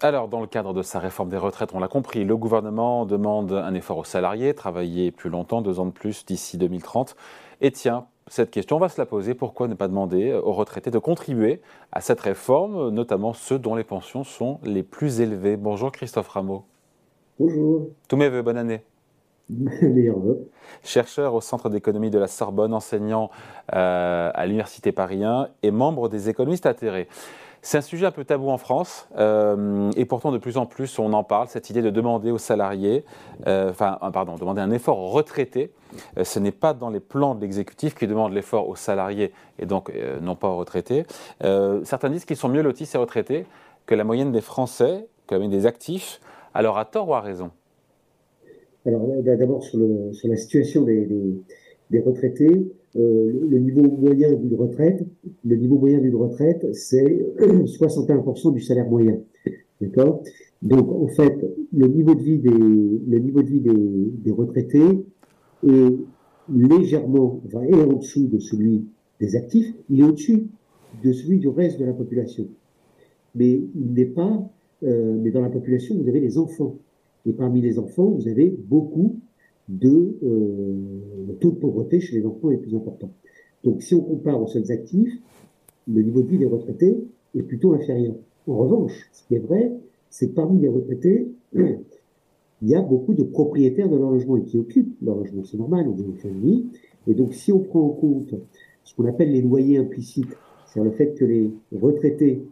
Alors, dans le cadre de sa réforme des retraites, on l'a compris, le gouvernement demande un effort aux salariés, travailler plus longtemps, deux ans de plus d'ici 2030. Et tiens, cette question, on va se la poser. Pourquoi ne pas demander aux retraités de contribuer à cette réforme, notamment ceux dont les pensions sont les plus élevées? Bonjour Christophe Rameau. Bonjour. Tous mes voeux, bonne année. Chercheur au Centre d'économie de la Sorbonne, enseignant euh, à l'Université Paris 1 et membre des économistes atterrés. C'est un sujet un peu tabou en France, euh, et pourtant de plus en plus on en parle, cette idée de demander aux salariés, euh, enfin, pardon, demander un effort aux retraités. Euh, ce n'est pas dans les plans de l'exécutif qui demande l'effort aux salariés et donc non pas aux retraités. certains disent qu'ils sont mieux lotis, ces retraités, que la moyenne des Français, que la moyenne des actifs. Alors à tort ou à raison? Alors d'abord sur, la situation des retraités, euh, le niveau moyen d'une retraite, le niveau moyen d'une retraite, c'est 61% du salaire moyen. D'accord? Donc, en fait, le niveau de vie des, le niveau de vie des, des retraités est légèrement, enfin, est en dessous de celui des actifs, il est au-dessus de celui du reste de la population. Mais il n'est pas, euh, mais dans la population, vous avez les enfants. Et parmi les enfants, vous avez beaucoup de euh, le taux de pauvreté chez les enfants est plus important. Donc si on compare aux seuls actifs, le niveau de vie des retraités est plutôt inférieur. En revanche, ce qui est vrai, c'est que parmi les retraités, il y a beaucoup de propriétaires de leur logement et qui occupent leur logement. C'est normal, on est une famille. Et donc si on prend en compte ce qu'on appelle les loyers implicites, c'est-à-dire le fait que les retraités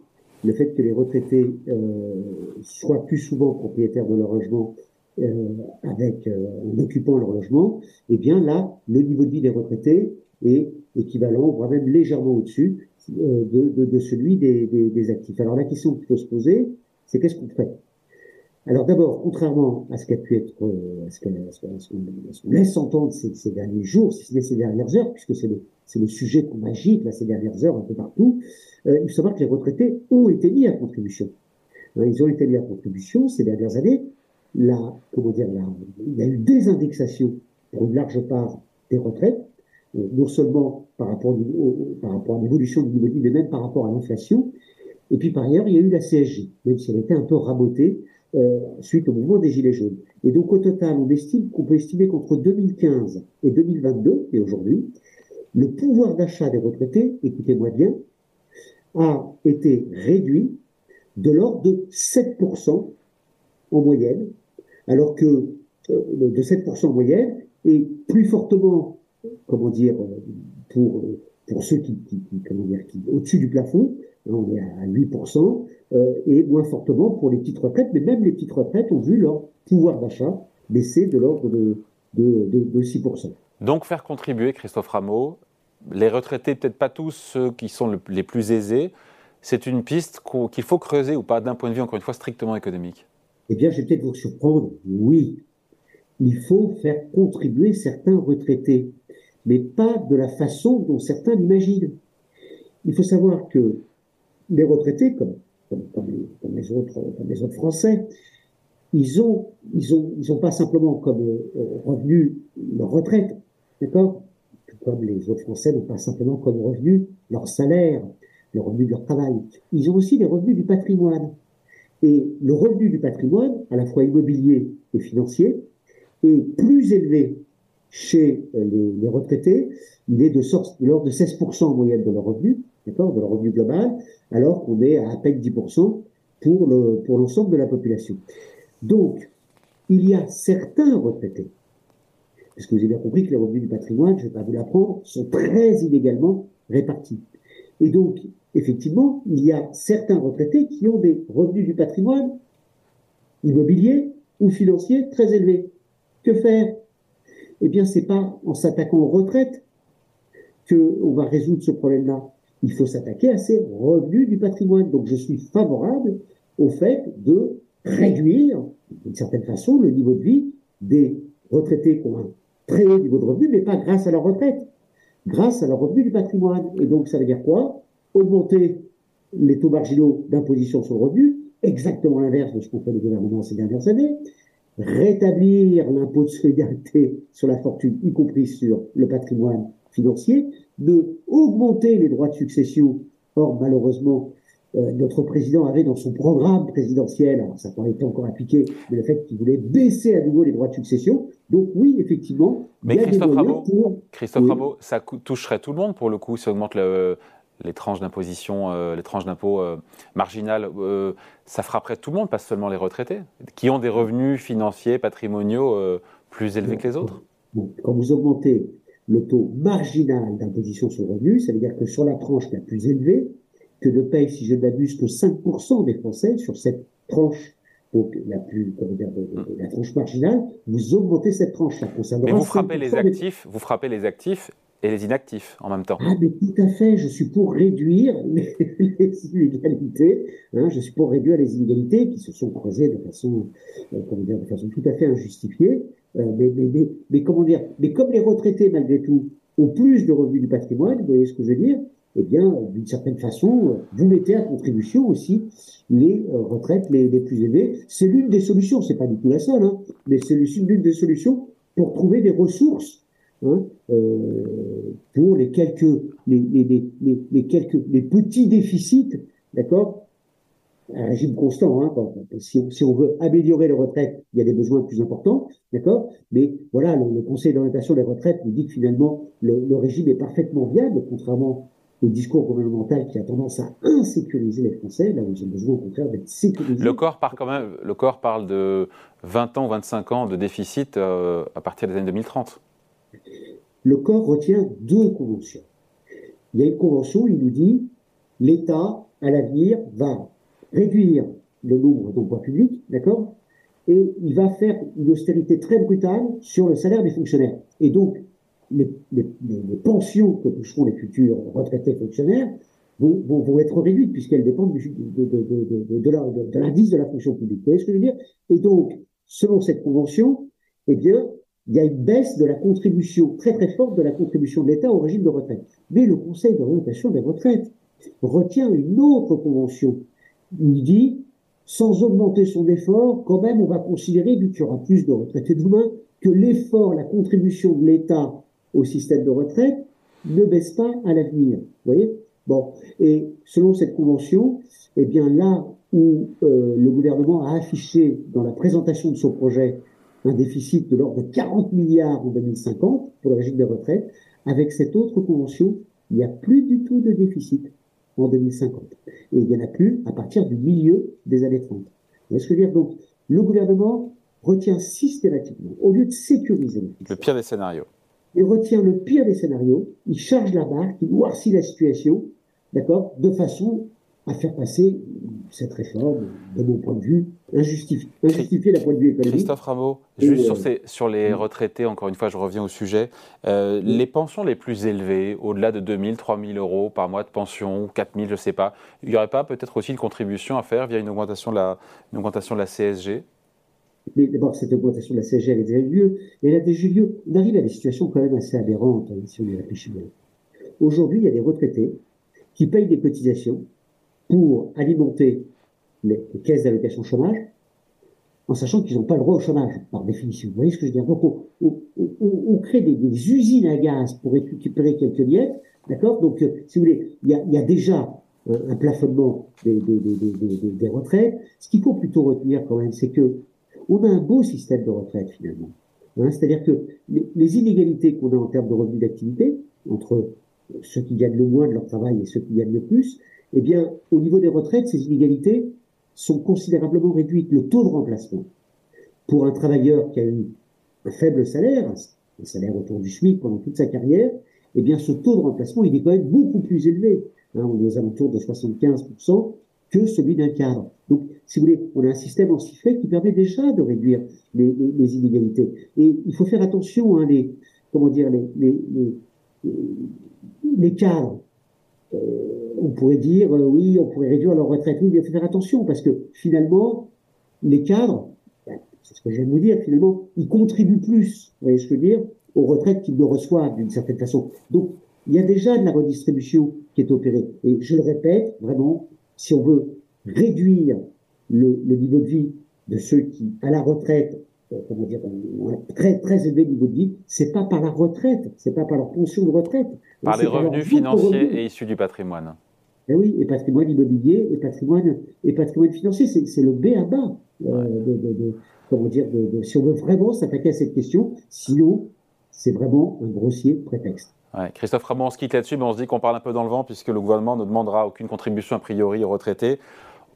le fait que les retraités euh, soient plus souvent propriétaires de leur logement avec, euh, en occupant leur logement, eh bien là, le niveau de vie des retraités est équivalent, voire même légèrement au-dessus euh, de, celui des, actifs. Alors la question qu'il faut se poser, c'est qu'est-ce qu'on fait? Alors d'abord, contrairement à ce qu'a pu être, à ce qu'on laisse entendre ces, derniers jours, si ces dernières heures, puisque c'est le, sujet qu'on agite là, ces dernières heures un peu partout, euh, il faut savoir que les retraités ont été mis à contribution. Ils ont été mis à contribution ces dernières années il y a eu des indexations pour une large part des retraites, euh, non seulement par rapport, au, par rapport à l'évolution du niveau de vie, mais même par rapport à l'inflation. Et puis par ailleurs, il y a eu la CSG, même si elle était un peu rabotée euh, suite au mouvement des Gilets jaunes. Et donc au total, on estime qu'on peut estimer qu'entre 2015 et 2022, et aujourd'hui, le pouvoir d'achat des retraités, écoutez-moi bien, a été réduit de l'ordre de 7% en moyenne alors que euh, de 7% moyenne, et plus fortement, comment dire, pour, pour ceux qui, au-dessus du plafond, hein, on est à 8%, euh, et moins fortement pour les petites retraites, mais même les petites retraites ont vu leur pouvoir d'achat baisser de l'ordre de 6%. Donc faire contribuer, Christophe Rameau, les retraités, peut-être pas tous ceux qui sont les plus aisés, c'est une piste qu'il faut creuser ou pas d'un point de vue, encore une fois, strictement économique eh bien, je vais peut-être vous surprendre. Oui, il faut faire contribuer certains retraités, mais pas de la façon dont certains l'imaginent. Il faut savoir que les retraités, comme, comme, les, autres, comme les autres Français, ils ont, ils ont, ils pas simplement comme euh, revenu leur retraite, d'accord? Comme les autres Français n'ont pas simplement comme revenu leur salaire, le revenu de leur travail. Ils ont aussi les revenus du patrimoine. Et le revenu du patrimoine, à la fois immobilier et financier, est plus élevé chez euh, les, retraités. Il est de, de l'ordre de 16% en moyenne de leur revenu, d'accord, de leur revenu global, alors qu'on est à à peine 10% pour le, pour l'ensemble de la population. Donc, il y a certains retraités, parce que vous avez bien compris que les revenus du patrimoine, je ne vais pas vous l'apprendre, sont très inégalement répartis. Et donc, effectivement, il y a certains retraités qui ont des revenus du patrimoine immobilier ou financier très élevés. Que faire? Eh bien, c'est pas en s'attaquant aux retraites qu'on va résoudre ce problème-là. Il faut s'attaquer à ces revenus du patrimoine. Donc, je suis favorable au fait de réduire, d'une certaine façon, le niveau de vie des retraités qui ont un très haut niveau de revenu, mais pas grâce à leur retraite, grâce à leur revenu du patrimoine. Et donc, ça veut dire quoi? Augmenter les taux marginaux d'imposition sur le revenu, exactement l'inverse de ce qu'ont fait les gouvernements ces dernières années, rétablir l'impôt de solidarité sur la fortune, y compris sur le patrimoine financier, de augmenter les droits de succession. Or, malheureusement, euh, notre président avait dans son programme présidentiel, alors ça n'a pas été encore appliqué, mais le fait qu'il voulait baisser à nouveau les droits de succession. Donc oui, effectivement. Mais Christophe Rameau, Christophe ça toucherait tout le monde pour le coup, si on augmente les tranches d'imposition, euh, les tranches d'impôt euh, marginales, ça frapperait tout le monde, pas seulement les retraités, qui ont des revenus financiers, patrimoniaux plus élevés que les autres. quand vous augmentez le taux marginal d'imposition sur le revenu, ça veut dire que sur la tranche la plus élevée, que ne payent, si je n'abuse, que 5% des Français sur cette tranche donc la plus, comment dire, la tranche marginale, vous augmentez cette tranche. Ça Mais vous frappez les actifs, vous frappez les actifs et les inactifs en même temps. Ah, mais tout à fait. Je suis pour réduire les, inégalités. Hein, je suis pour réduire les inégalités qui se sont creusées de façon, euh, comment dire, de façon tout à fait injustifiée. Euh, mais, comment dire Mais comme les retraités, malgré tout, ont plus de revenus du patrimoine, vous voyez ce que je veux dire eh bien, d'une certaine façon, vous mettez à contribution aussi les euh, retraites les, les, plus élevées. C'est l'une des solutions, c'est pas du tout la seule, hein, mais c'est l'une des solutions pour trouver des ressources hein, euh, pour les quelques, les, les, les, quelques, les petits déficits, d'accord, un régime constant. Hein, si, on, veut améliorer les retraites, il y a des besoins plus importants, d'accord Mais voilà, le, Conseil d'orientation des retraites nous dit que finalement, le, régime est parfaitement viable, contrairement au discours gouvernemental qui a tendance à insécuriser les Français, là où ils ont besoin au contraire d'être sécurisés. Le corps, parle quand même, le corps parle de 20 ans ou 25 ans de déficit euh, à partir des années 2030. Le corps retient deux conventions. Il y a une convention, il nous dit l'État, à l'avenir, va réduire le nombre d'emplois publics, d'accord Et il va faire une austérité très brutale sur le salaire des fonctionnaires. Et donc, les, pensions que toucheront les futurs retraités fonctionnaires vont, être réduites puisqu'elles dépendent de, de l'indice de la fonction publique. Vous voyez ce que je veux dire? Et donc, selon cette convention, eh bien, il y a une baisse de la contribution très très forte de la contribution de l'État au régime de retraite. Mais le Conseil d'orientation des retraites retient une autre convention. Il dit, sans augmenter son effort, quand même, on va considérer, vu qu'il y aura plus de retraités demain, que l'effort, la contribution de l'État au système de retraite ne baisse pas à l'avenir. Vous voyez? Bon, et selon cette convention, eh bien là où euh, le gouvernement a affiché dans la présentation de son projet un déficit de l'ordre de 40 milliards en 2050 pour le régime des retraites, avec cette autre convention, il n'y a plus du tout de déficit en 2050. Et il n'y en a plus à partir du milieu des années 30. Est-ce que je veux dire? Donc, le gouvernement retient systématiquement, au lieu de sécuriser le pire des scénarios, il retient le pire des scénarios, il charge la barre, il noircit la situation, d'accord, de façon à faire passer cette réforme, de mon point de vue, injustifiée, injustifiée d'un point de vue économique. Christophe Rameau, juste sur, euh, ces, sur, les retraités, encore une fois, je reviens au sujet, euh, les pensions les plus élevées, au-delà de 2000, 3000 euros par mois de pension, 4000, je ne sais pas, il n'y aurait pas peut-être aussi une contribution à faire via une augmentation de la, une augmentation de la CSG mais d'abord, cette augmentation de la CSG, elle a déjà eu lieu. Et elle a déjà eu lieu. On arrive à des situations quand même assez aberrantes, hein, si on y réfléchit bien. Aujourd'hui, il y a des retraités qui payent des cotisations pour alimenter les, caisses d'allocation chômage, en sachant qu'ils n'ont pas le droit au chômage, par définition. Vous voyez ce que je veux dire? Donc, on, on, on, crée des, des, usines à gaz pour récupérer quelques miettes, d'accord? Donc, euh, si vous voulez, il y a, y a déjà un, un plafonnement des, des, des, retraites. Ce qu'il faut plutôt retenir quand même, c'est que on a un beau système de retraite finalement. Hein, C'est-à-dire que les, inégalités qu'on a en termes de revenus d'activité, entre ceux qui gagnent le moins de leur travail et ceux qui gagnent le plus, eh bien, au niveau des retraites, ces inégalités sont considérablement réduites. Le taux de remplacement pour un travailleur qui a eu un faible salaire, un salaire autour du SMIC pendant toute sa carrière, eh bien, ce taux de remplacement, il est quand même beaucoup plus élevé. Hein, on est aux alentours de 75% que celui d'un cadre. Donc, si vous voulez, on a un système en sifflet qui permet déjà de réduire les, inégalités. Et il faut faire attention, hein, les, comment dire, les, les, les cadres. Euh, on pourrait dire, euh, oui, on pourrait réduire leur retraite. Oui, mais il faut faire attention parce que finalement, les cadres, ben, c'est ce que je viens de vous dire, finalement, ils contribuent plus, vous voyez ce que je veux dire, aux retraites qu'ils ne reçoivent d'une certaine façon. Donc, il y a déjà de la redistribution qui est opérée. Et je le répète, vraiment, si on veut réduire le, le, niveau de vie de ceux qui, à la retraite, euh, comment dire, ont un très très élevé niveau de vie, c'est pas par la retraite, c'est pas par leur pension de retraite. Par les revenus financiers et issus du patrimoine. Et eh oui, et patrimoine immobilier, et patrimoine, et patrimoine financier, c'est le B à bas. Euh, de, comment dire, si on veut vraiment s'attaquer à cette question, sinon, c'est vraiment un grossier prétexte. Christophe Ramon, on se quitte là-dessus, mais on se dit qu'on parle un peu dans le vent, puisque le gouvernement ne demandera aucune contribution a priori aux retraités.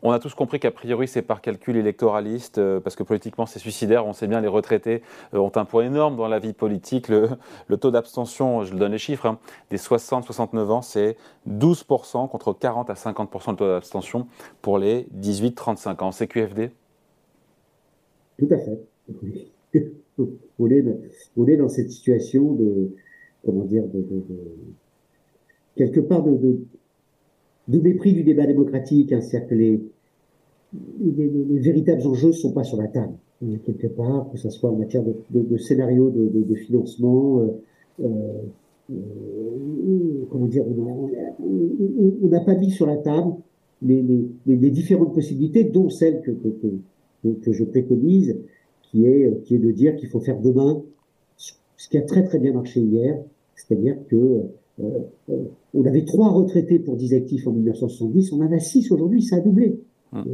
On a tous compris qu'a priori, c'est par calcul électoraliste, euh, parce que politiquement, c'est suicidaire. On sait bien, les retraités euh, ont un poids énorme dans la vie politique. Le, taux d'abstention, je donne les chiffres, hein, des 60-69 ans, c'est 12% contre 40 à 50% de taux d'abstention pour les 18-35 ans. C'est QFD Tout à fait. On est, dans cette situation de, comment dire, quelque part de mépris du débat démocratique, hein, c'est-à-dire que les, les, véritables enjeux ne sont pas sur la table, hein, quelque part, que ce soit en matière de, de, scénario de, financement, euh, euh, euh, comment dire, on n'a pas mis sur la table les, différentes possibilités, dont celle que, que, que, je préconise, qui est, qui est de dire qu'il faut faire demain ce qui a très très bien marché hier, c'est-à-dire que on avait trois retraités pour 10 actifs en 1970, on en a six aujourd'hui, ça a doublé. Hum.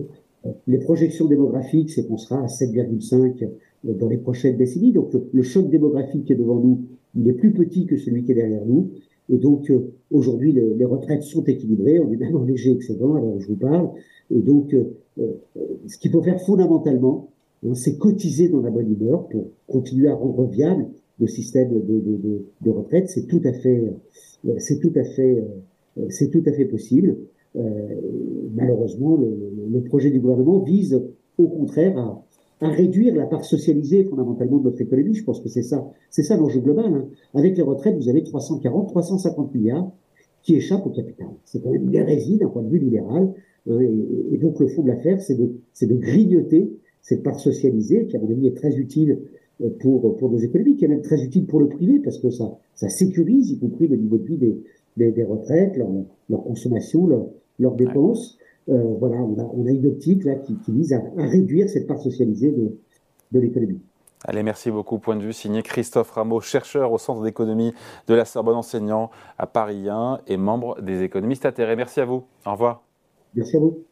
Euh, les projections démographiques, c'est qu'on sera à 7,5 dans les prochaines décennies. Donc le, choc démographique qui est devant nous, il est plus petit que celui qui est derrière nous. Et donc aujourd'hui, les, retraites sont équilibrées, on est même en léger excédent alors je vous parle. Et donc, ce qu'il faut faire fondamentalement, hein, c'est cotiser dans la bonne humeur pour continuer à rendre viable le système de, de, de retraite. C'est tout à fait euh, c'est tout à fait, euh, c'est tout à fait possible. Euh, malheureusement, le, projet du gouvernement vise au contraire à, à, réduire la part socialisée fondamentalement de notre économie. Je pense que c'est ça, c'est ça l'enjeu global. Hein. Avec les retraites, vous avez 340, 350 milliards qui échappent au capital. C'est quand même une hérésie d'un point de vue libéral. Et, donc le fond de l'affaire, c'est de, c'est de grignoter cette part socialisée qui, à mon avis, est très utile pour, pour nos économies, qui est même très utile pour le privé parce que ça, ça sécurise, y compris le niveau de vie des, des, des retraites, leur, leur consommation, leurs leur dépenses. Euh, voilà, on a, on a, une optique là qui, qui vise à, à, réduire cette part socialisée de, de l'économie. Allez, merci beaucoup. Point de vue signé Christophe Rameau, chercheur au Centre d'économie de la Sorbonne, enseignant à Paris 1 et membre des économistes atterrés. Merci à vous. Au revoir. Merci à vous.